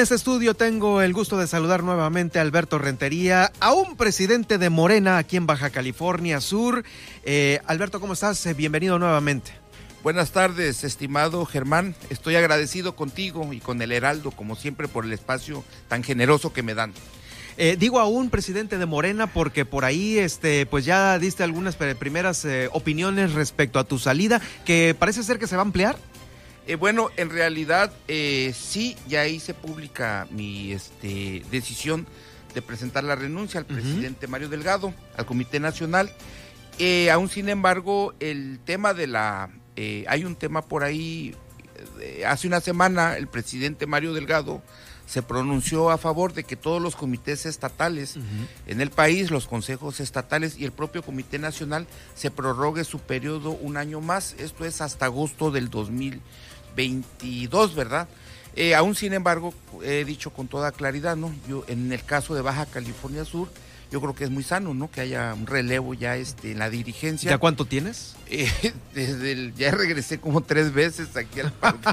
En este estudio tengo el gusto de saludar nuevamente a Alberto Rentería, a un presidente de Morena aquí en Baja California Sur. Eh, Alberto, ¿cómo estás? Eh, bienvenido nuevamente. Buenas tardes, estimado Germán. Estoy agradecido contigo y con el Heraldo, como siempre, por el espacio tan generoso que me dan. Eh, digo a un presidente de Morena porque por ahí este, pues ya diste algunas primeras eh, opiniones respecto a tu salida, que parece ser que se va a ampliar. Eh, bueno, en realidad eh, sí, ya hice pública mi este, decisión de presentar la renuncia al presidente Mario Delgado, al Comité Nacional. Eh, aún sin embargo, el tema de la... hay un tema por ahí, hace una semana el presidente Mario Delgado se pronunció a favor de que todos los comités estatales en el país, los consejos estatales y el propio Comité Nacional se prorrogue su periodo un año más, esto es hasta agosto del 2000. 22, ¿verdad? Eh, aún sin embargo, he dicho con toda claridad, ¿no? Yo en el caso de Baja California Sur, yo creo que es muy sano, ¿no? Que haya un relevo ya este, en la dirigencia. ¿Ya cuánto tienes? Eh, desde el, ya regresé como tres veces aquí al parque.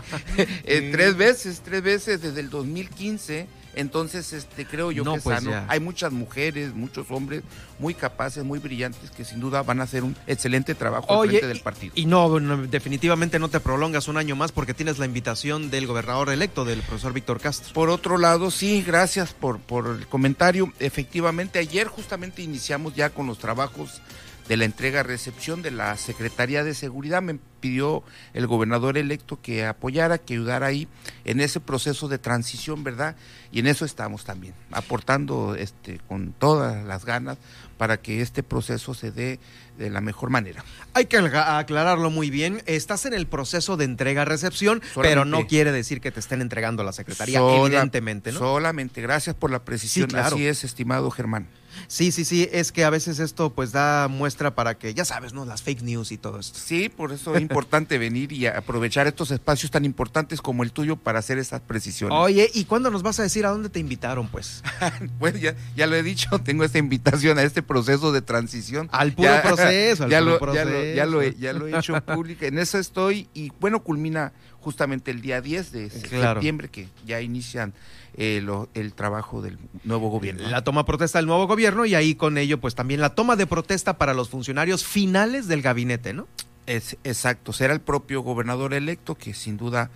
Eh, tres veces, tres veces desde el 2015 entonces, este, creo yo que pues sano. Hay muchas mujeres, muchos hombres muy capaces, muy brillantes, que sin duda van a hacer un excelente trabajo al frente del partido. Y, no, definitivamente no te prolongas un año más porque tienes la invitación del gobernador electo, del profesor Víctor Castro. Por otro lado, sí, gracias por, por el comentario. Efectivamente, ayer justamente iniciamos ya con los trabajos de la entrega-recepción de la Secretaría de Seguridad. Me pidió el gobernador electo que apoyara, que ayudara ahí en ese proceso de transición, ¿verdad? Y en eso estamos también, aportando este, con todas las ganas para que este proceso se dé de la mejor manera. Hay que aclararlo muy bien. Estás en el proceso de entrega-recepción, pero no quiere decir que te estén entregando la Secretaría, evidentemente, ¿no? Solamente, gracias por la precisión. Así es, estimado Germán. Sí, sí, sí, es que a veces esto pues da muestra para que, ya sabes, ¿no? Las fake news y todo esto. Sí, por eso es importante venir y aprovechar estos espacios tan importantes como el tuyo para hacer esas precisiones. Oye, ¿y cuándo nos vas a decir a dónde te invitaron, pues? pues ya, ya lo he dicho, tengo esta invitación a este proceso de transición. Al puro proceso, al ya puro lo, proceso. Ya lo, he, ya lo he hecho público, en eso estoy y bueno, culmina justamente el día 10 de septiembre que ya inician eh, el trabajo del nuevo gobierno. La toma protesta del nuevo gobierno y ahí con ello pues también la toma de protesta para los funcionarios finales del gabinete, ¿no? Es exacto, será el propio gobernador electo que sin duda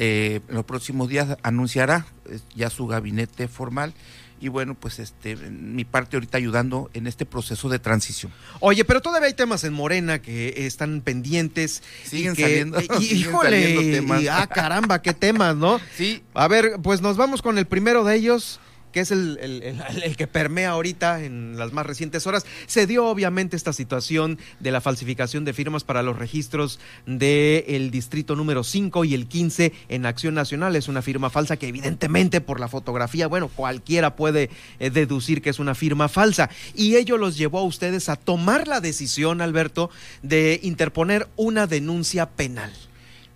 eh, en los próximos días anunciará ya su gabinete formal y bueno, pues este, mi parte ahorita ayudando en este proceso de transición. Oye, pero todavía hay temas en Morena que están pendientes. Siguen saliendo. híjole, temas. ah, caramba, qué temas, ¿no? Sí. A ver, pues nos vamos con el primero de ellos que es el, el, que permea ahorita en las más recientes horas. Se dio obviamente esta situación de la falsificación de firmas para los registros del distrito número 5 y el 15 en Acción Nacional. Es una firma falsa que evidentemente por la fotografía, bueno, cualquiera puede eh, deducir que es una firma falsa. Y ello los llevó a ustedes a tomar la decisión, Alberto, de interponer una denuncia penal.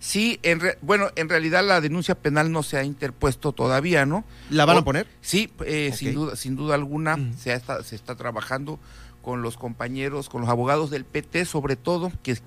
Sí, en bueno, en realidad la denuncia penal no se ha interpuesto todavía, ¿no? ¿La van a poner? Sí, eh, sin duda, sin duda alguna, se, está, se está trabajando con los compañeros, con los abogados del PT, sobre todo, que,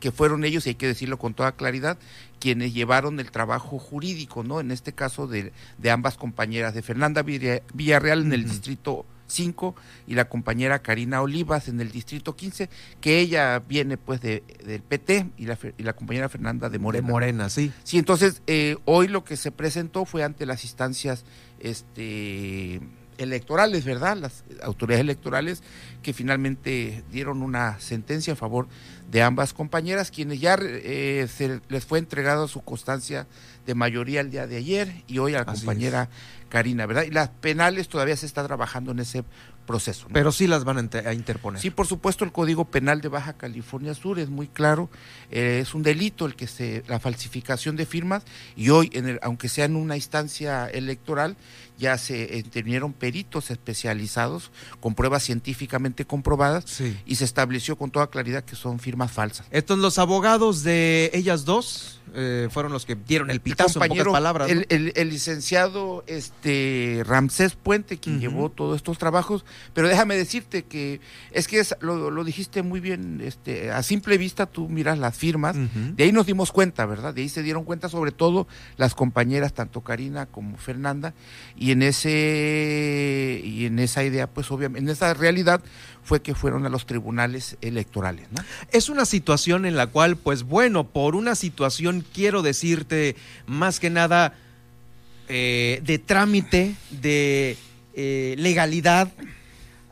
que fueron ellos, y hay que decirlo con toda claridad, quienes llevaron el trabajo jurídico, ¿no? En este caso de, de ambas compañeras, de Fernanda Villarreal en el distrito 5 y la compañera Karina Olivas en el distrito 15, que ella viene pues de, del PT y la, y la compañera Fernanda de Morena. De Morena, sí. Sí, entonces eh, hoy lo que se presentó fue ante las instancias este electorales, ¿verdad? Las autoridades electorales que finalmente dieron una sentencia a favor de ambas compañeras, quienes ya eh, se les fue entregada su constancia de mayoría el día de ayer y hoy a la compañera Karina, ¿verdad? Y las penales todavía se está trabajando en ese proceso. Pero sí las van a, interponer. Sí, por supuesto, el Código Penal de Baja California Sur es muy claro, eh, es un delito el que se la falsificación de firmas y hoy, en el, aunque sea en una instancia electoral, ya se intervinieron peritos especializados con pruebas científicamente comprobadas y se estableció con toda claridad que son firmas falsas. Estos los abogados de ellas dos eh, fueron los que dieron el pitazo en pocas palabras. El, licenciado este Ramsés Puente, quien llevó todos estos trabajos, pero déjame decirte que es que lo, dijiste muy bien, este, a simple vista tú miras las firmas, de ahí nos dimos cuenta, ¿verdad? De ahí se dieron cuenta sobre todo las compañeras, tanto Karina como Fernanda, y en ese y en esa idea, pues obviamente, en esa realidad fue que fueron a los tribunales electorales. ¿no? Es una situación en la cual, pues bueno, por una situación, quiero decirte, más que nada, eh, de trámite, de eh, legalidad,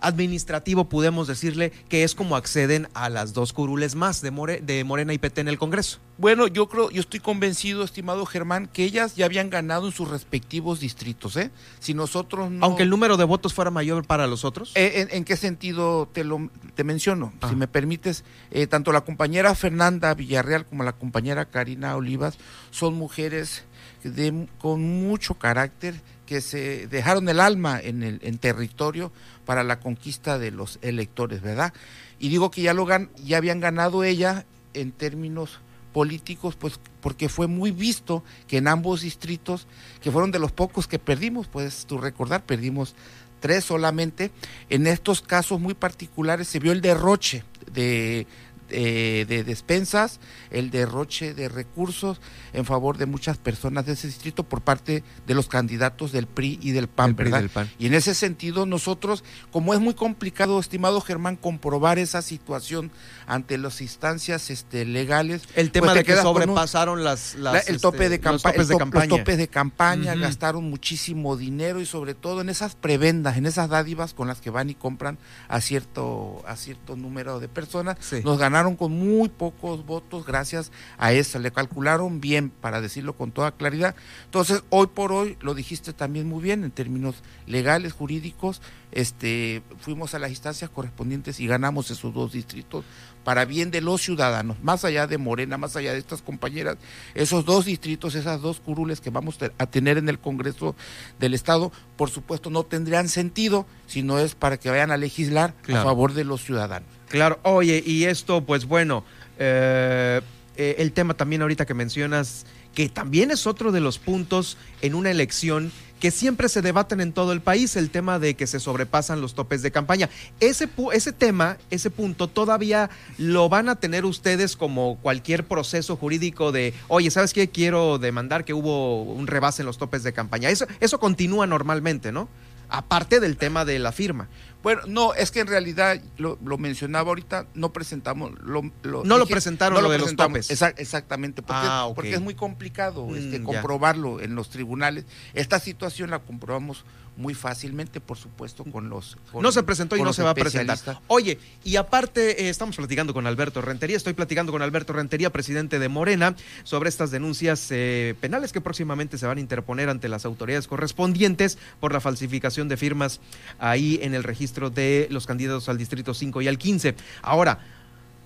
administrativo, podemos decirle que es como acceden a las dos curules más de, de Morena y PT en el Congreso. Bueno, yo creo, yo estoy convencido, estimado Germán, que ellas ya habían ganado en sus respectivos distritos, ¿eh? Si nosotros no... Aunque el número de votos fuera mayor para los otros. Eh, en, qué sentido te lo te menciono? Si ah. me permites, eh, tanto la compañera Fernanda Villarreal como la compañera Karina Olivas son mujeres de, con mucho carácter que se dejaron el alma en el territorio para la conquista de los electores, ¿verdad? Y digo que ya lo ya habían ganado ella en términos políticos, pues porque fue muy visto que en ambos distritos, que fueron de los pocos que perdimos, puedes tú recordar, perdimos tres solamente, en estos casos muy particulares se vio el derroche de, eh, de despensas, el derroche de recursos en favor de muchas personas de ese distrito por parte de los candidatos del PRI y del PAN, ¿verdad? Y en ese sentido nosotros, como es muy complicado, estimado Germán, comprobar esa situación ante las instancias este, legales. El tema pues de que sobrepasaron las, el tope de, los topes de campaña, los topes de campaña gastaron muchísimo dinero y sobre todo en esas prebendas, en esas dádivas con las que van y compran a cierto, a cierto número de personas, nos ganaron con muy pocos votos gracias a eso. Le calcularon bien, para decirlo con toda claridad. Entonces, hoy por hoy, lo dijiste también muy bien en términos legales, jurídicos, este, fuimos a las instancias correspondientes y ganamos esos dos distritos para bien de los ciudadanos, más allá de Morena, más allá de estas compañeras, esos dos distritos, esas dos curules que vamos a tener en el Congreso del Estado, por supuesto no tendrían sentido si no es para que vayan a legislar a favor de los ciudadanos. Claro, oye, y esto, pues bueno, eh, eh, el tema también ahorita que mencionas, que también es otro de los puntos en una elección que siempre se debaten en todo el país, el tema de que se sobrepasan los topes de campaña. Ese, ese tema, ese punto, todavía lo van a tener ustedes como cualquier proceso jurídico de, oye, ¿sabes qué? Quiero demandar que hubo un rebase en los topes de campaña. Eso, eso continúa normalmente, ¿no? Aparte del tema de la firma. Bueno, no, es que en realidad lo, mencionaba ahorita, no presentamos. Lo, no lo presentaron lo, de los topes. exactamente, porque, ah, porque, es muy complicado mm, este, comprobarlo en los tribunales. Esta situación la comprobamos muy fácilmente, por supuesto, con los... no se presentó y no se va a presentar. Oye, y aparte, eh, estamos platicando con Alberto Rentería, estoy platicando con Alberto Rentería, presidente de Morena, sobre estas denuncias eh, penales que próximamente se van a interponer ante las autoridades correspondientes por la falsificación de firmas ahí en el registro de los candidatos al Distrito 5 y al 15. Ahora,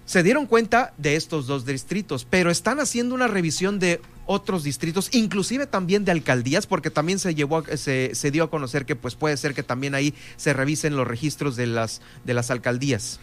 se dieron cuenta de estos dos distritos, pero están haciendo una revisión de otros distritos, inclusive también de alcaldías, porque también se llevó se, se, dio a conocer que pues puede ser que también ahí se revisen los registros de las de las alcaldías.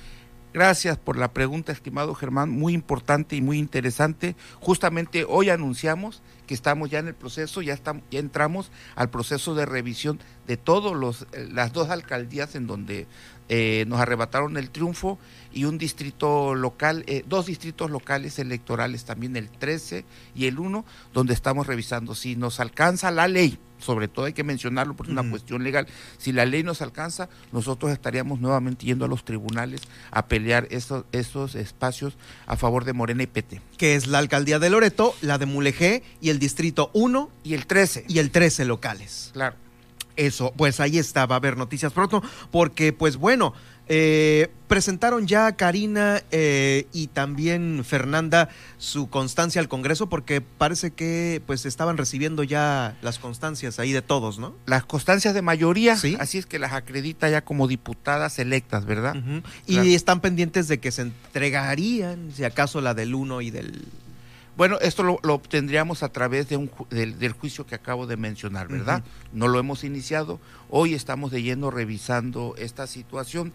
Gracias por la pregunta, estimado Germán, muy importante y muy interesante. Justamente hoy anunciamos que estamos ya en el proceso, ya estamos, ya entramos al proceso de revisión de todos los eh, las dos alcaldías en donde eh, nos arrebataron el triunfo y un distrito local, eh, dos distritos locales electorales también, el 13 y el 1, donde estamos revisando si nos alcanza la ley, sobre todo hay que mencionarlo por una cuestión legal, si la ley nos alcanza, nosotros estaríamos nuevamente yendo a los tribunales a pelear esos, esos espacios a favor de Morena y PT. Que es la alcaldía de Loreto, la de Mulegé y el distrito 1 y el 13. Y el 13 locales. Claro. Eso, pues ahí está, va a haber noticias pronto, porque pues bueno, eh, presentaron ya Karina eh, y también Fernanda su constancia al Congreso porque parece que pues estaban recibiendo ya las constancias ahí de todos, ¿no? Las constancias de mayoría, ¿Sí? así es que las acredita ya como diputadas electas, ¿verdad? Y están pendientes de que se entregarían, si acaso, la del 1 y del bueno, esto lo, obtendríamos a través de un, del, juicio que acabo de mencionar, ¿verdad? No lo hemos iniciado. Hoy estamos de lleno revisando esta situación.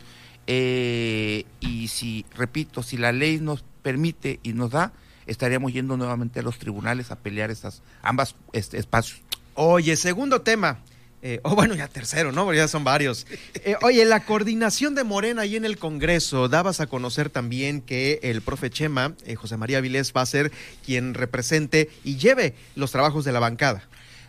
Eh, y si, repito, si la ley nos permite y nos da, estaríamos yendo nuevamente a los tribunales a pelear esas ambas este, espacios. Oye, segundo tema. Eh, o bueno, ya tercero, ¿no? Porque ya son varios. Eh, oye, la coordinación de Morena ahí en el Congreso, dabas a conocer también que el profe Chema, eh, José María Vilés, va a ser quien represente y lleve los trabajos de la bancada.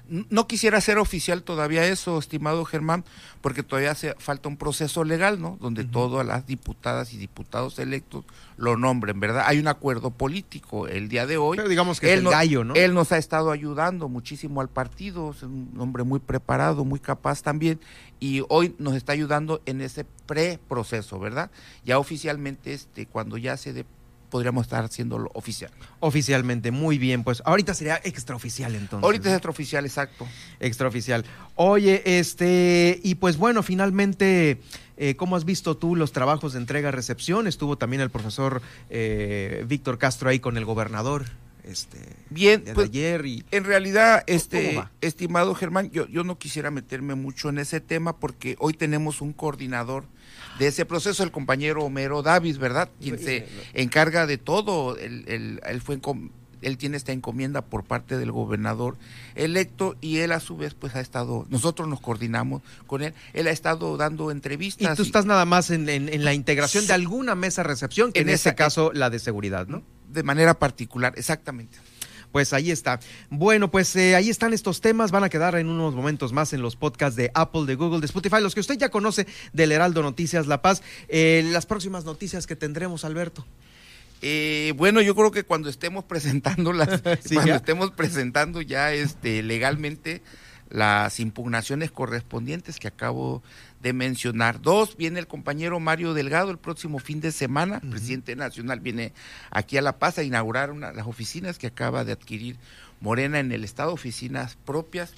No quisiera ser oficial todavía eso, estimado Germán, porque todavía hace falta un proceso legal, ¿no? Donde todas las diputadas y diputados electos lo nombren, ¿verdad? Hay un acuerdo político el día de hoy. Pero digamos que él es el gallo, ¿no? Él nos ha estado ayudando muchísimo al partido, es un hombre muy preparado, muy capaz también, y hoy nos está ayudando en ese preproceso, ¿verdad? Ya oficialmente, este, cuando ya se dé podríamos estar haciéndolo oficial. Oficialmente, muy bien. Pues ahorita sería extraoficial entonces. Ahorita es extraoficial, exacto. Extraoficial. Oye, este, y pues bueno, finalmente, eh, ¿cómo has visto tú los trabajos de entrega-recepción? Estuvo también el profesor eh, Víctor Castro ahí con el gobernador. Este, Bien, pues, ayer y en realidad, este, estimado Germán, yo, yo no quisiera meterme mucho en ese tema porque hoy tenemos un coordinador de ese proceso, el compañero Homero Davis, ¿verdad? Quien se encarga de todo. Él, fue él tiene esta encomienda por parte del gobernador electo y él a su vez pues ha estado, nosotros nos coordinamos con él, él ha estado dando entrevistas. Y tú estás nada más en, la integración de alguna mesa de recepción, que en, ese caso la de seguridad, ¿no? De manera particular, exactamente pues ahí está. Bueno, pues eh, ahí están estos temas, van a quedar en unos momentos más en los podcasts de Apple, de Google, de Spotify, los que usted ya conoce del Heraldo Noticias La Paz. Eh, las próximas noticias que tendremos, Alberto. Eh, bueno, yo creo que cuando estemos presentando las, cuando estemos presentando ya este legalmente las impugnaciones correspondientes que acabo de mencionar. Dos, viene el compañero Mario Delgado el próximo fin de semana, presidente nacional, viene aquí a La Paz a inaugurar una, las oficinas que acaba de adquirir Morena en el Estado, oficinas propias.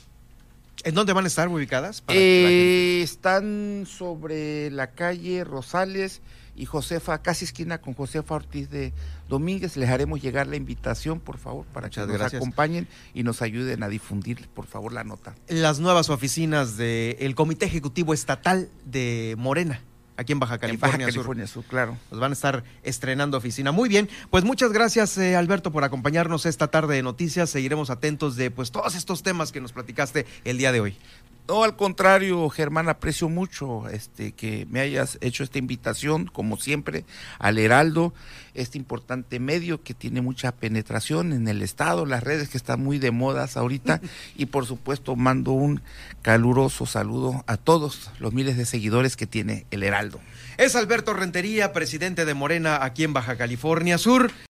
¿En dónde van a estar ubicadas? Eh, están sobre la calle Rosales y Josefa, casi esquina con Josefa Ortiz de Domínguez. Les haremos llegar la invitación, por favor, para que nos acompañen y nos ayuden a difundir, por favor, la nota. Las nuevas oficinas del Comité Ejecutivo Estatal de Morena aquí en Baja California, en California Sur. claro. Nos van a estar estrenando oficina. Muy bien, pues muchas gracias eh, Alberto por acompañarnos esta tarde de noticias. Seguiremos atentos de pues todos estos temas que nos platicaste el día de hoy. No, al contrario, Germán, aprecio mucho este que me hayas hecho esta invitación, como siempre, al Heraldo, este importante medio que tiene mucha penetración en el Estado, las redes que están muy de modas ahorita, y por supuesto mando un caluroso saludo a todos los miles de seguidores que tiene el Heraldo. Es Alberto Rentería, presidente de Morena aquí en Baja California Sur.